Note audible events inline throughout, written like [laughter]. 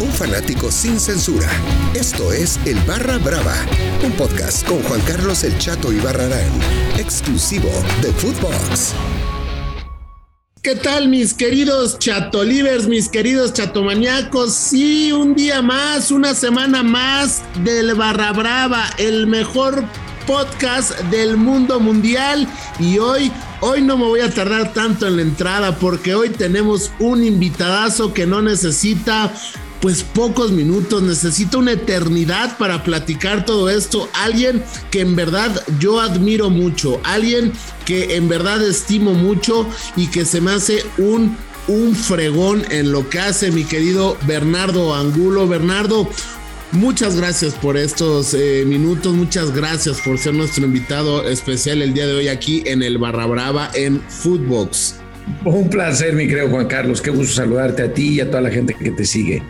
un fanático sin censura. Esto es El Barra Brava, un podcast con Juan Carlos El Chato y Barrarán, exclusivo de Footbox. ¿Qué tal mis queridos chatolivers, mis queridos chatomaniacos? Sí, un día más, una semana más del Barra Brava, el mejor podcast del mundo mundial y hoy Hoy no me voy a tardar tanto en la entrada porque hoy tenemos un invitadazo que no necesita pues pocos minutos, necesita una eternidad para platicar todo esto. Alguien que en verdad yo admiro mucho, alguien que en verdad estimo mucho y que se me hace un un fregón en lo que hace mi querido Bernardo Angulo. Bernardo, Muchas gracias por estos eh, minutos, muchas gracias por ser nuestro invitado especial el día de hoy aquí en el Barra Brava en Footbox. Un placer, mi creo Juan Carlos, qué gusto saludarte a ti y a toda la gente que te sigue.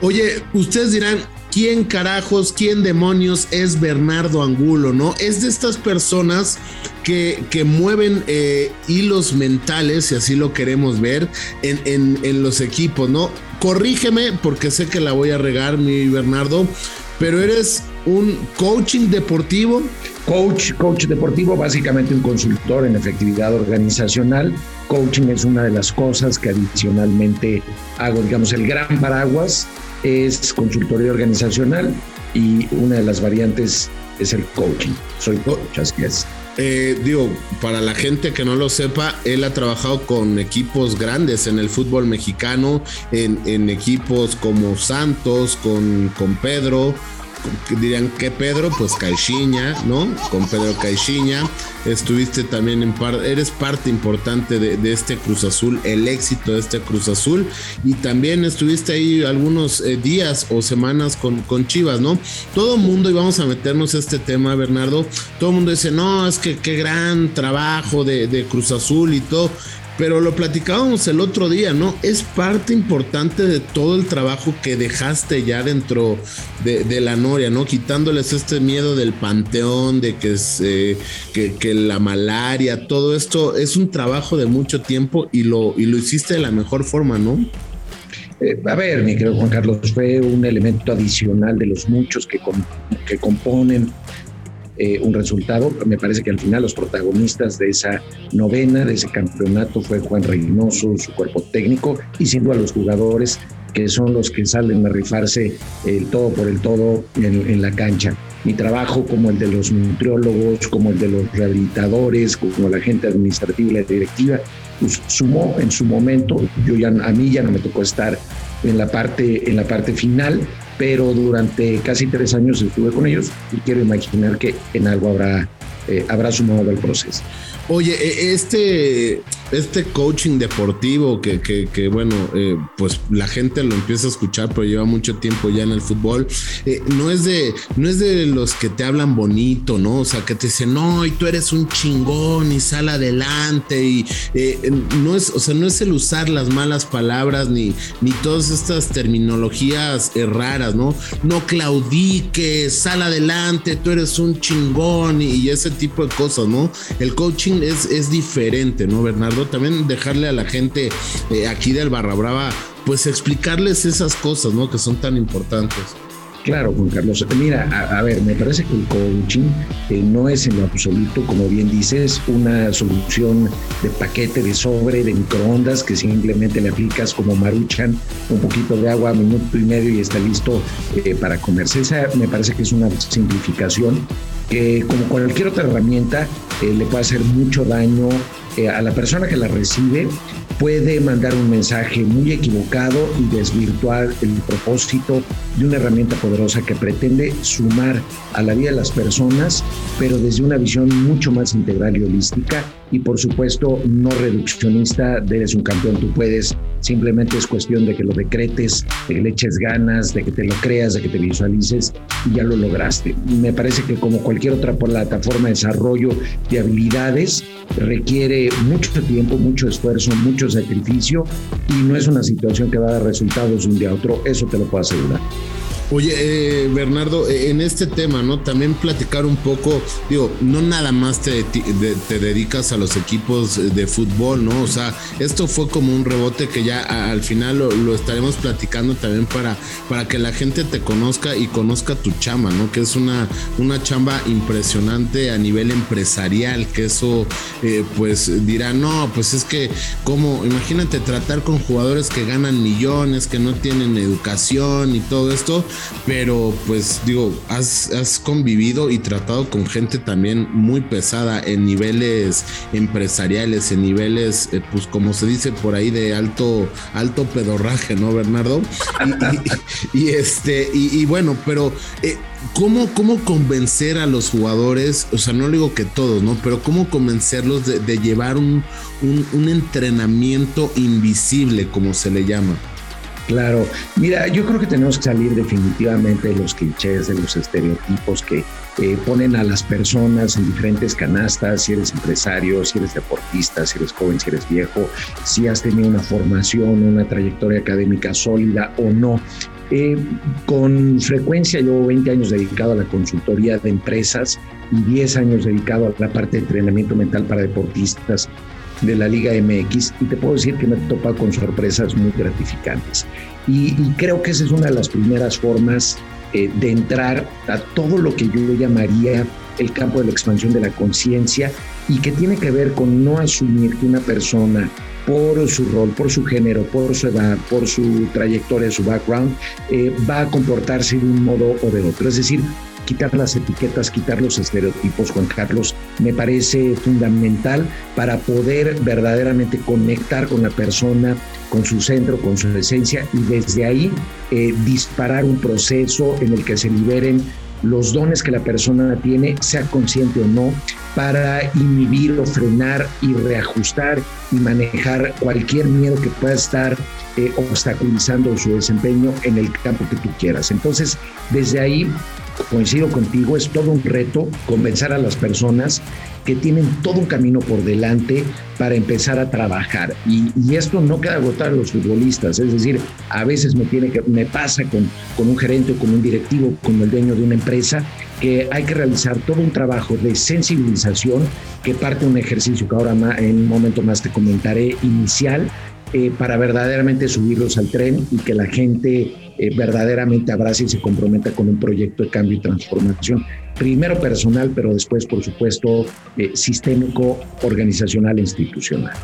Oye, ustedes dirán, ¿quién carajos, quién demonios es Bernardo Angulo, no? Es de estas personas que, que mueven eh, hilos mentales, si así lo queremos ver, en, en, en los equipos, ¿no? corrígeme porque sé que la voy a regar, mi Bernardo, pero eres un coaching deportivo. Coach, coach deportivo, básicamente un consultor en efectividad organizacional. Coaching es una de las cosas que adicionalmente hago, digamos, el gran paraguas es consultoría organizacional y una de las variantes es el coaching. Soy coach, así es. Eh, digo, para la gente que no lo sepa, él ha trabajado con equipos grandes en el fútbol mexicano, en, equipos como Santos, con, con Pedro, dirían que Pedro, pues Caixinha, ¿no? Con Pedro Caixinha. Estuviste también en parte, eres parte importante de, este Cruz Azul, el éxito de este Cruz Azul. Y también estuviste ahí algunos eh, días o semanas con, con Chivas, ¿no? Todo el mundo, y vamos a meternos a este tema, Bernardo, todo el mundo dice, no, es que qué gran trabajo de, de Cruz Azul y todo pero lo platicábamos el otro día, ¿no? Es parte importante de todo el trabajo que dejaste ya dentro de, la Noria, ¿no? Quitándoles este miedo del panteón, de que, se, que, la malaria, todo esto es un trabajo de mucho tiempo y lo, y lo hiciste de la mejor forma, ¿no? Eh, a ver, mi querido Juan Carlos, fue un elemento adicional de los muchos que, que componen eh, un resultado. Me parece que al final los protagonistas de esa novena, de ese campeonato, fue Juan Reynoso, su cuerpo técnico y sin duda los jugadores que son los que salen a rifarse el todo por el todo en, la cancha. Mi trabajo como el de los nutriólogos, como el de los rehabilitadores, como la gente administrativa y la directiva, pues sumó en su momento. Yo ya, a mí ya no me tocó estar en la parte, en la parte final, pero durante casi tres años estuve con ellos y quiero imaginar que en algo habrá, eh, habrá sumado al proceso. Oye, e, este, este coaching deportivo que, que, bueno, eh, pues la gente lo empieza a escuchar, pero lleva mucho tiempo ya en el fútbol, eh, no, es de, no es de los que te hablan bonito, ¿no? O sea, que te dicen, no, y tú eres un chingón y sal adelante, y eh, no es, o sea, no es el usar las malas palabras ni, ni todas estas terminologías raras, ¿no? No claudiques, sal adelante, tú eres un chingón y, y ese tipo de cosas, ¿no? El coaching es, diferente, ¿no, Bernardo? También dejarle a la gente eh, aquí del Barra Brava, pues explicarles esas cosas, ¿no? Que son tan importantes. Claro, Juan Carlos. Mira, a, ver, me parece que el coaching eh, no es en lo absoluto, como bien dices, una solución de paquete de sobre, de microondas, que simplemente le aplicas como maruchan un poquito de agua, minuto y medio y está listo eh, para comerse. Esa me parece que es una simplificación que como cualquier otra herramienta eh, le puede hacer mucho daño a la persona que la recibe, puede mandar un mensaje muy equivocado y desvirtuar el propósito de una herramienta poderosa que pretende sumar a la vida de las personas, pero desde una visión mucho más integral y holística y por supuesto no reduccionista de eres un campeón, tú puedes, simplemente es cuestión de que lo decretes, de que le eches ganas, de que te lo creas, de que te visualices y ya lo lograste. Me parece que como cualquier otra plataforma de desarrollo de habilidades, requiere mucho tiempo, mucho esfuerzo, mucho sacrificio y no es una situación que va a dar resultados de un día a otro, eso te lo puedo asegurar. Oye, eh, Bernardo, eh, en este tema, ¿no? También platicar un poco, digo, no nada más te, te dedicas a los equipos de fútbol, ¿no? O sea, esto fue como un rebote que ya al final lo, estaremos platicando también para, para que la gente te conozca y conozca tu chamba, ¿no? Que es una, una chamba impresionante a nivel empresarial, que eso, eh, pues dirá, no, pues es que, como, imagínate tratar con jugadores que ganan millones, que no tienen educación y todo esto, pero pues digo, has, has convivido y tratado con gente también muy pesada en niveles empresariales, en niveles, eh, pues como se dice por ahí, de alto, alto pedorraje, ¿no, Bernardo? Y, este, y, bueno, pero eh, ¿cómo, ¿cómo convencer a los jugadores? O sea, no digo que todos, ¿no? Pero ¿cómo convencerlos de, llevar un, un entrenamiento invisible, como se le llama? Claro, mira, yo creo que tenemos que salir definitivamente de los clichés, de los estereotipos que eh, ponen a las personas en diferentes canastas, si eres empresario, si eres deportista, si eres joven, si eres viejo, si has tenido una formación, una trayectoria académica sólida o no. Eh, con frecuencia llevo 20 años dedicado a la consultoría de empresas y 10 años dedicado a la parte de entrenamiento mental para deportistas de la Liga MX y te puedo decir que me he topado con sorpresas muy gratificantes. Y, creo que esa es una de las primeras formas eh, de entrar a todo lo que yo llamaría el campo de la expansión de la conciencia y que tiene que ver con no asumir que una persona por su rol, por su género, por su edad, por su trayectoria, su background, eh, va a comportarse de un modo o de otro. Es decir, quitar las etiquetas, quitar los estereotipos, Juan Carlos, me parece fundamental para poder verdaderamente conectar con la persona, con su centro, con su esencia y desde ahí eh, disparar un proceso en el que se liberen los dones que la persona tiene, sea consciente o no, para inhibir o frenar y reajustar y manejar cualquier miedo que pueda estar eh, obstaculizando su desempeño en el campo que tú quieras. Entonces, desde ahí coincido contigo, es todo un reto convencer a las personas que tienen todo un camino por delante para empezar a trabajar. Y, esto no queda agotado a los futbolistas, es decir, a veces me, tiene que, me pasa con, con un gerente, con un directivo, con el dueño de una empresa, que hay que realizar todo un trabajo de sensibilización que parte de un ejercicio que ahora en un momento más te comentaré inicial, eh, para verdaderamente subirlos al tren y que la gente eh, verdaderamente abrace y se comprometa con un proyecto de cambio y transformación. Primero personal, pero después, por supuesto, eh, sistémico, organizacional e institucional.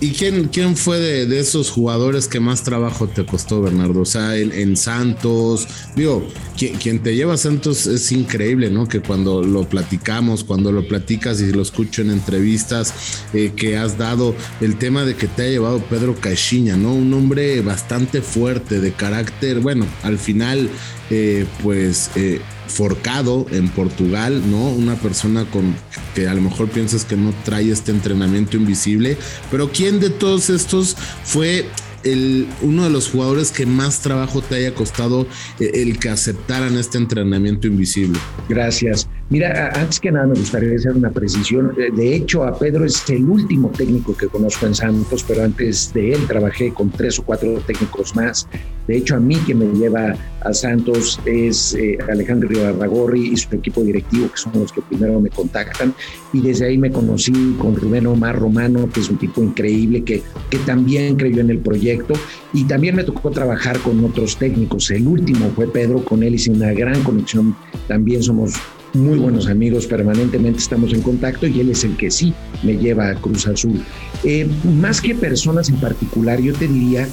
¿Y quién, quién fue de, esos jugadores que más trabajo te costó, Bernardo? O sea, en, Santos, digo, quien, te lleva Santos es increíble, ¿no? Que cuando lo platicamos, cuando lo platicas y lo escucho en entrevistas eh, que has dado, el tema de que te ha llevado Pedro Caixinha, ¿no? Un hombre bastante fuerte, de carácter, bueno, al final, eh, pues... Eh, forcado en Portugal, ¿no? Una persona con que a lo mejor piensas que no trae este entrenamiento invisible, pero ¿quién de todos estos fue el, uno de los jugadores que más trabajo te haya costado eh, el que aceptaran este entrenamiento invisible? Gracias. Mira, antes que nada me gustaría hacer una precisión. Eh, de hecho, a Pedro es el último técnico que conozco en Santos, pero antes de él trabajé con tres o cuatro técnicos más. De hecho, a mí que me lleva a Santos es eh, Alejandro Ribagorri y su equipo directivo, que son los que primero me contactan. Y desde ahí me conocí con Rubén Omar Romano, que es un tipo increíble, que, que también creyó en el proyecto. Y también me tocó trabajar con otros técnicos. El último fue Pedro, con él hice una gran conexión. También somos muy buenos amigos, permanentemente estamos en contacto y él es el que sí me lleva a Cruz Azul. Eh, más que personas en particular, yo te diría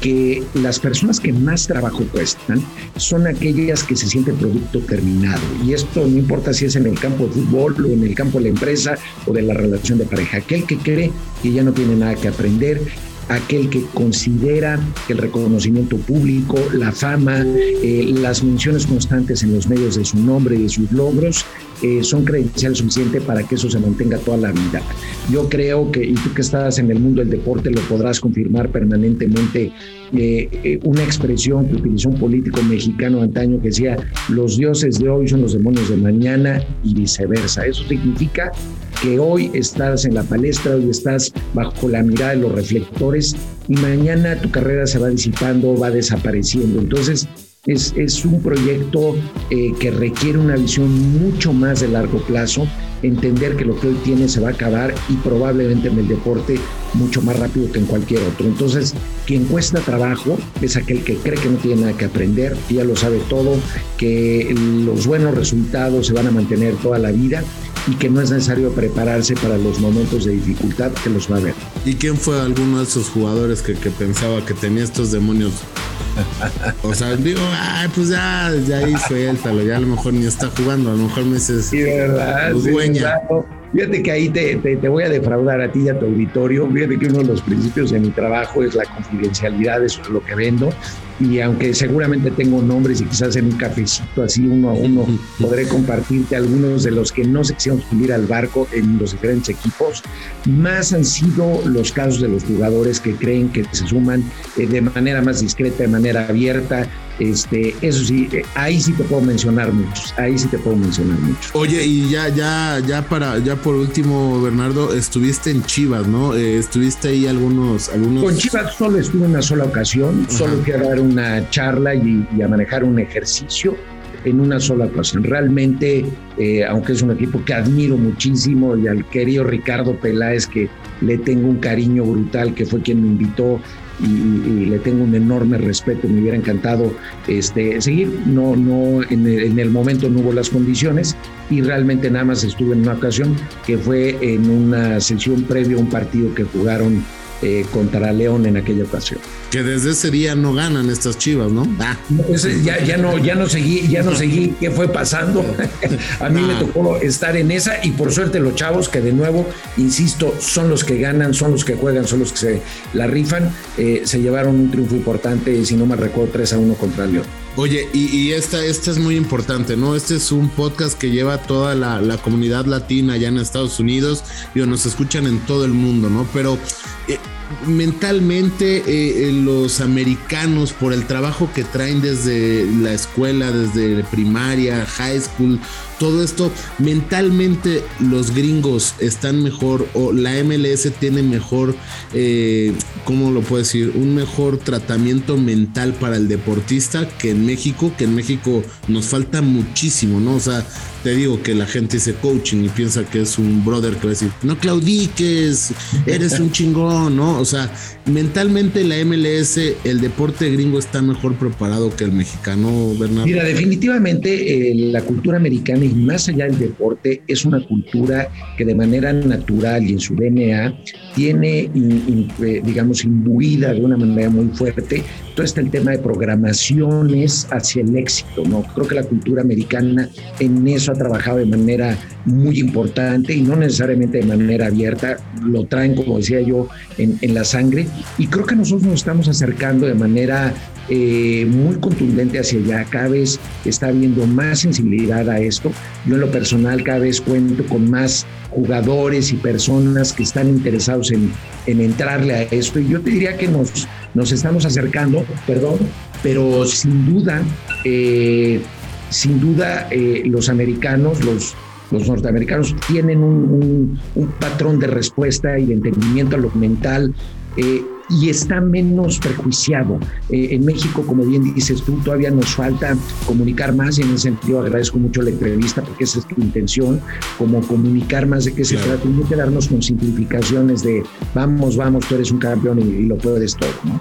que las personas que más trabajo cuestan son aquellas que se sienten producto terminado. Y esto no importa si es en el campo de fútbol o en el campo de la empresa o de la relación de pareja. Aquel que cree que ya no tiene nada que aprender, aquel que considera que el reconocimiento público, la fama, eh, las menciones constantes en los medios de su nombre y de sus logros eh, son credenciales suficientes para que eso se mantenga toda la vida. Yo creo que, y tú que estás en el mundo del deporte lo podrás confirmar permanentemente, eh, una expresión que utilizó un político mexicano antaño que decía, los dioses de hoy son los demonios de mañana y viceversa. Eso significa que hoy estás en la palestra, hoy estás bajo la mirada de los reflectores y mañana tu carrera se va disipando, va desapareciendo. Entonces, Es, es un proyecto eh, que requiere una visión mucho más de largo plazo, entender que lo que hoy tiene se va a acabar y probablemente en el deporte mucho más rápido que en cualquier otro. Entonces, quien cuesta trabajo es aquel que cree que no tiene nada que aprender, que ya lo sabe todo, que los buenos resultados se van a mantener toda la vida y que no es necesario prepararse para los momentos de dificultad que los va a ver. ¿Y quién fue alguno de esos jugadores que pensaba que tenía estos demonios? [laughs] o sea, digo, ay, pues ya, ya ahí suéltalo, ya a lo mejor ni está jugando, a lo mejor me dices, sí, ¿verdad? Pues, Fíjate que ahí te, te, voy a defraudar a ti y a tu auditorio. Fíjate que uno de los principios de mi trabajo es la confidencialidad, eso es lo que vendo y aunque seguramente tengo nombres y quizás en un cafecito así uno a uno podré compartirte algunos de los que no se quisieron subir al barco en los diferentes equipos, más han sido los casos de los jugadores que creen que se suman eh, de manera más discreta, de manera abierta. Este, eso sí, eh, ahí sí te puedo mencionar muchos, ahí sí te puedo mencionar muchos. Oye, y ya, ya, ya para, ya por último, Bernardo, estuviste en Chivas, ¿no? Eh, estuviste ahí algunos, algunos. Con Chivas solo estuve una sola ocasión, solo quiero dar un una charla y, a manejar un ejercicio en una sola ocasión. Realmente, eh, aunque es un equipo que admiro muchísimo y al querido Ricardo Peláez, que le tengo un cariño brutal, que fue quien me invitó y, le tengo un enorme respeto, me hubiera encantado este, seguir. No, no, en en el, momento no hubo las condiciones y realmente nada más estuve en una ocasión que fue en una sesión previa a un partido que jugaron eh, contra León en aquella ocasión. Que desde ese día no ganan estas chivas, ¿no? Ah. Pues, eh, ya, ya, no, ya no seguí, ya no seguí qué fue pasando. [laughs] A mí me ah. tocó estar en esa y por suerte los chavos que de nuevo, insisto, son los que ganan, son los que juegan, son los que se la rifan, eh, se llevaron un triunfo importante, si no me recuerdo, 3 a 1 contra León. Oye, y, esta, esta es muy importante, ¿no? Este es un podcast que lleva toda la, la comunidad latina allá en Estados Unidos, y nos escuchan en todo el mundo, ¿no? Pero eh, mentalmente eh, eh, los americanos por el trabajo que traen desde la escuela, desde primaria, high school, todo esto, mentalmente los gringos están mejor o la MLS tiene mejor, eh, ¿cómo lo puedo decir? Un mejor tratamiento mental para el deportista que en México, que en México nos falta muchísimo, ¿no? O sea, te digo que la gente dice coaching y piensa que es un brother que va a decir, no claudiques, eres un [laughs] chingón, ¿no? O sea, mentalmente la MLS, el deporte gringo está mejor preparado que el mexicano, Bernardo. Mira, definitivamente eh, la cultura americana y más allá del deporte es una cultura que de manera natural y en su DNA tiene, eh, digamos, imbuida de una manera muy fuerte todo este el tema de programaciones hacia el éxito, ¿no? Creo que la cultura americana en eso ha trabajado de manera muy importante y no necesariamente de manera abierta, lo traen, como decía yo, en, en la sangre y creo que nosotros nos estamos acercando de manera eh, muy contundente hacia allá. Cada vez está habiendo más sensibilidad a esto. Yo en lo personal cada vez cuento con más jugadores y personas que están interesados en, en entrarle a esto. Y yo te diría que nos, estamos acercando, perdón, pero sin duda, eh, sin duda eh, los americanos, los, norteamericanos tienen un, patrón de respuesta y de entendimiento a lo mental y está menos prejuiciado. Eh, en México, como bien dices tú, todavía nos falta comunicar más y en ese sentido agradezco mucho la entrevista porque esa es tu intención, como comunicar más de qué se trata y no quedarnos con simplificaciones de vamos, vamos, tú eres un campeón y, y lo puedes todo, ¿no?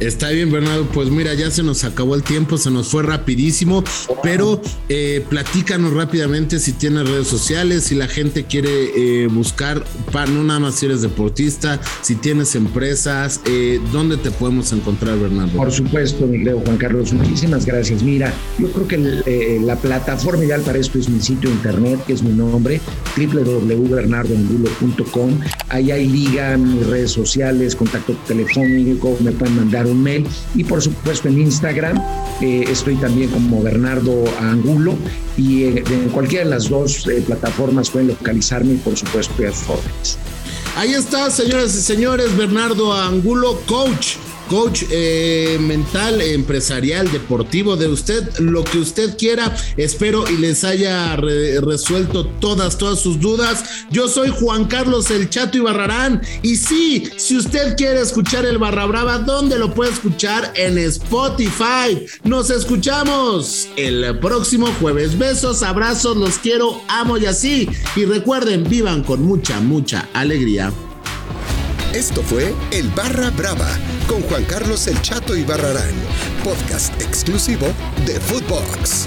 Está bien, Bernardo. Pues mira, ya se nos acabó el tiempo, se nos fue rapidísimo, pero eh, platícanos rápidamente si tienes redes sociales, si la gente quiere eh, buscar, no nada más si eres deportista, si tienes empresas, eh, ¿dónde te podemos encontrar, Bernardo? Por supuesto, mi querido Juan Carlos, muchísimas gracias. Mira, yo creo que la plataforma ideal para esto es mi sitio internet, que es mi nombre, www.bernardoangulo.com. Ahí hay liga, mis redes sociales, contacto telefónico, me pueden mandar un mail. Y por supuesto en Instagram eh, estoy también como Bernardo Angulo. Y en, cualquiera de las dos eh, plataformas pueden localizarme y por supuesto a Ahí está, señoras y señores, Bernardo Angulo, coach coach eh, mental, empresarial, deportivo, de usted, lo que usted quiera. Espero y les haya resuelto todas, todas sus dudas. Yo soy Juan Carlos El Chato Ibarrarán. Y sí, si usted quiere escuchar el Barra Brava, ¿dónde lo puede escuchar? En Spotify. Nos escuchamos el próximo jueves. Besos, abrazos, los quiero, amo y así. Y recuerden, vivan con mucha, mucha alegría. Esto fue El Barra Brava con Juan Carlos El Chato y Barrarán, podcast exclusivo de Footbox.